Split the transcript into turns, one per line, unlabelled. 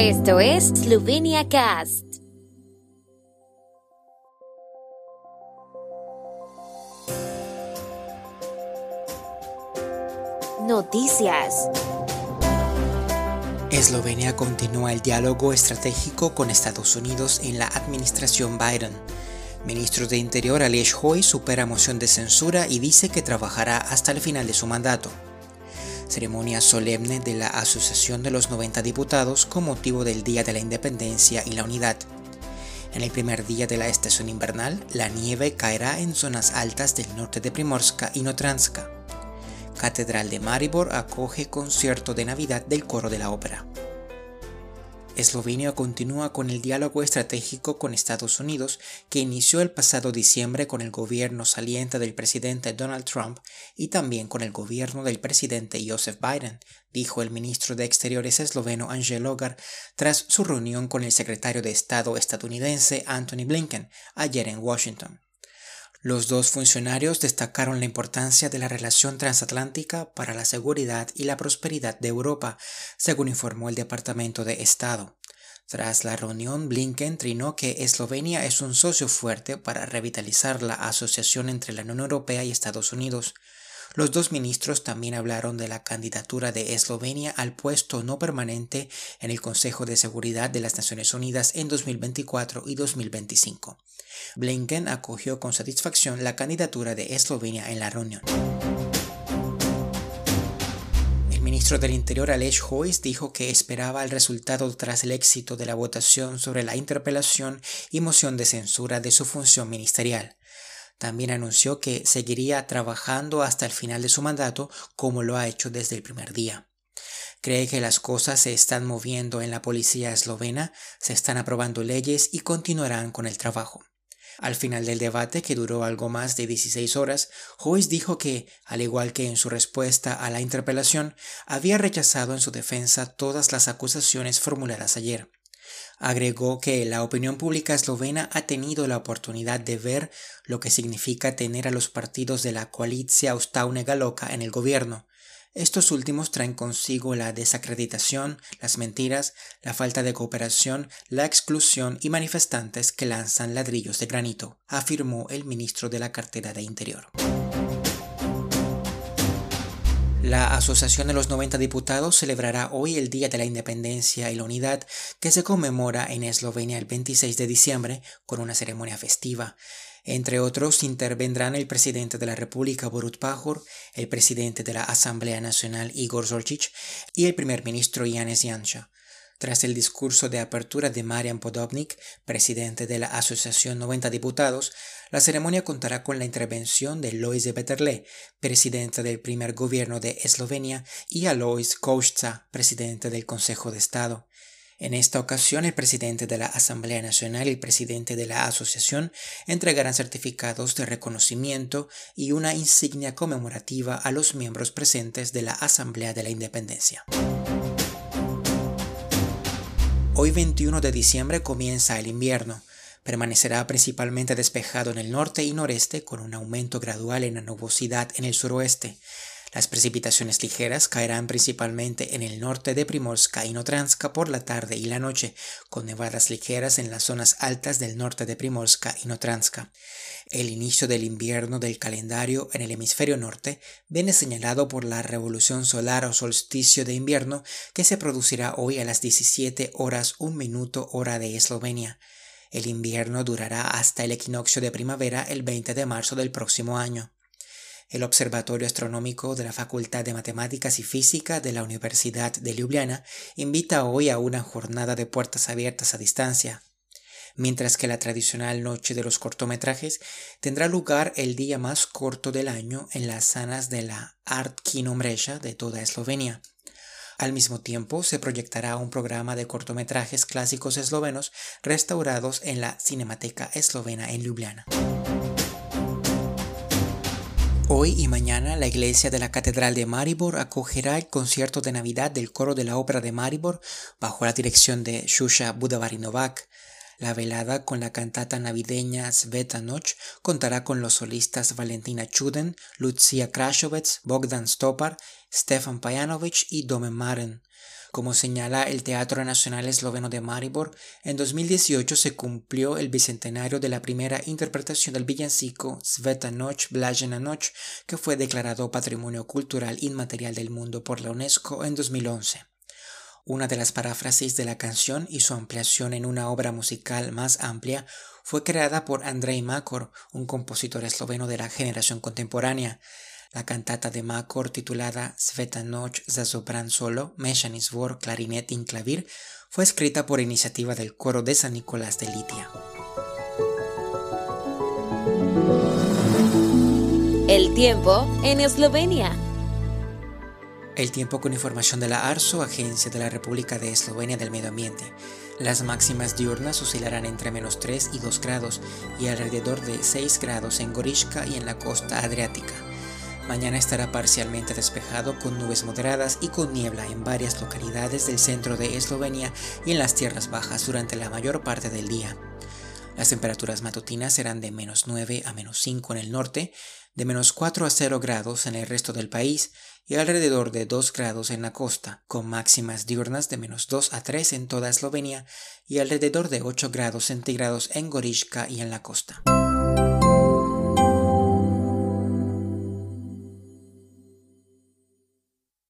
Esto es Slovenia Cast. Noticias.
Eslovenia continúa el diálogo estratégico con Estados Unidos en la administración Biden. Ministro de Interior Aleš Hoy supera moción de censura y dice que trabajará hasta el final de su mandato ceremonia solemne de la Asociación de los 90 Diputados con motivo del Día de la Independencia y la Unidad. En el primer día de la estación invernal, la nieve caerá en zonas altas del norte de Primorska y Notranska. Catedral de Maribor acoge concierto de Navidad del coro de la ópera. Eslovenia continúa con el diálogo estratégico con Estados Unidos que inició el pasado diciembre con el gobierno saliente del presidente Donald Trump y también con el gobierno del presidente Joseph Biden, dijo el ministro de Exteriores esloveno Angel Logar tras su reunión con el secretario de Estado estadounidense Anthony Blinken ayer en Washington. Los dos funcionarios destacaron la importancia de la relación transatlántica para la seguridad y la prosperidad de Europa, según informó el Departamento de Estado. Tras la reunión, Blinken trinó que Eslovenia es un socio fuerte para revitalizar la asociación entre la Unión Europea y Estados Unidos. Los dos ministros también hablaron de la candidatura de Eslovenia al puesto no permanente en el Consejo de Seguridad de las Naciones Unidas en 2024 y 2025. Blinken acogió con satisfacción la candidatura de Eslovenia en la reunión. El ministro del Interior Aleš Hojs dijo que esperaba el resultado tras el éxito de la votación sobre la interpelación y moción de censura de su función ministerial. También anunció que seguiría trabajando hasta el final de su mandato como lo ha hecho desde el primer día. Cree que las cosas se están moviendo en la policía eslovena, se están aprobando leyes y continuarán con el trabajo. Al final del debate, que duró algo más de 16 horas, Joyce dijo que, al igual que en su respuesta a la interpelación, había rechazado en su defensa todas las acusaciones formuladas ayer. Agregó que la opinión pública eslovena ha tenido la oportunidad de ver lo que significa tener a los partidos de la coalición Austaune Galoca en el gobierno. Estos últimos traen consigo la desacreditación, las mentiras, la falta de cooperación, la exclusión y manifestantes que lanzan ladrillos de granito, afirmó el ministro de la cartera de Interior. La Asociación de los 90 Diputados celebrará hoy el Día de la Independencia y la Unidad que se conmemora en Eslovenia el 26 de diciembre con una ceremonia festiva. Entre otros intervendrán el presidente de la República Borut Pajor, el presidente de la Asamblea Nacional Igor Zorčić y el primer ministro Yanis Janša. Tras el discurso de apertura de Marian Podobnik, presidente de la Asociación 90 Diputados, la ceremonia contará con la intervención de Lois Peterle, presidente del primer gobierno de Eslovenia, y Alois Košca, presidente del Consejo de Estado. En esta ocasión, el presidente de la Asamblea Nacional y el presidente de la Asociación entregarán certificados de reconocimiento y una insignia conmemorativa a los miembros presentes de la Asamblea de la Independencia. Hoy 21 de diciembre comienza el invierno. Permanecerá principalmente despejado en el norte y noreste con un aumento gradual en la nubosidad en el suroeste. Las precipitaciones ligeras caerán principalmente en el norte de Primorska y Notranska por la tarde y la noche, con nevadas ligeras en las zonas altas del norte de Primorska y Notranska. El inicio del invierno del calendario en el hemisferio norte viene señalado por la revolución solar o solsticio de invierno que se producirá hoy a las 17 horas 1 minuto hora de Eslovenia. El invierno durará hasta el equinoccio de primavera el 20 de marzo del próximo año. El Observatorio Astronómico de la Facultad de Matemáticas y Física de la Universidad de Ljubljana invita hoy a una jornada de puertas abiertas a distancia, mientras que la tradicional noche de los cortometrajes tendrá lugar el día más corto del año en las salas de la Art Kino de toda Eslovenia. Al mismo tiempo, se proyectará un programa de cortometrajes clásicos eslovenos restaurados en la Cinemateca Eslovena en Ljubljana. Hoy y mañana la iglesia de la Catedral de Maribor acogerá el concierto de Navidad del coro de la Ópera de Maribor bajo la dirección de Shusha Budavarinovac. La velada con la cantata navideña Sveta Noch contará con los solistas Valentina Chuden, Lucia Krasovets, Bogdan Stopar, Stefan Pajanovic y Domen Maren. Como señala el Teatro Nacional Esloveno de Maribor, en 2018 se cumplió el bicentenario de la primera interpretación del villancico Sveta Noch, Blajena Noch, que fue declarado Patrimonio Cultural Inmaterial del Mundo por la UNESCO en 2011. Una de las paráfrasis de la canción y su ampliación en una obra musical más amplia fue creada por Andrei Makor, un compositor esloveno de la generación contemporánea. La cantata de Makor titulada Sveta Noch za sopran solo, Meshani Svor, clarinete y clavir fue escrita por iniciativa del coro de San Nicolás de Litia.
El tiempo en Eslovenia.
El tiempo con información de la ARSO, Agencia de la República de Eslovenia del Medio Ambiente. Las máximas diurnas oscilarán entre menos 3 y 2 grados y alrededor de 6 grados en Gorishka y en la costa adriática. Mañana estará parcialmente despejado con nubes moderadas y con niebla en varias localidades del centro de Eslovenia y en las tierras bajas durante la mayor parte del día. Las temperaturas matutinas serán de menos 9 a menos 5 en el norte, de menos 4 a 0 grados en el resto del país y alrededor de 2 grados en la costa, con máximas diurnas de menos 2 a 3 en toda Eslovenia y alrededor de 8 grados centígrados en Gorishka y en la costa.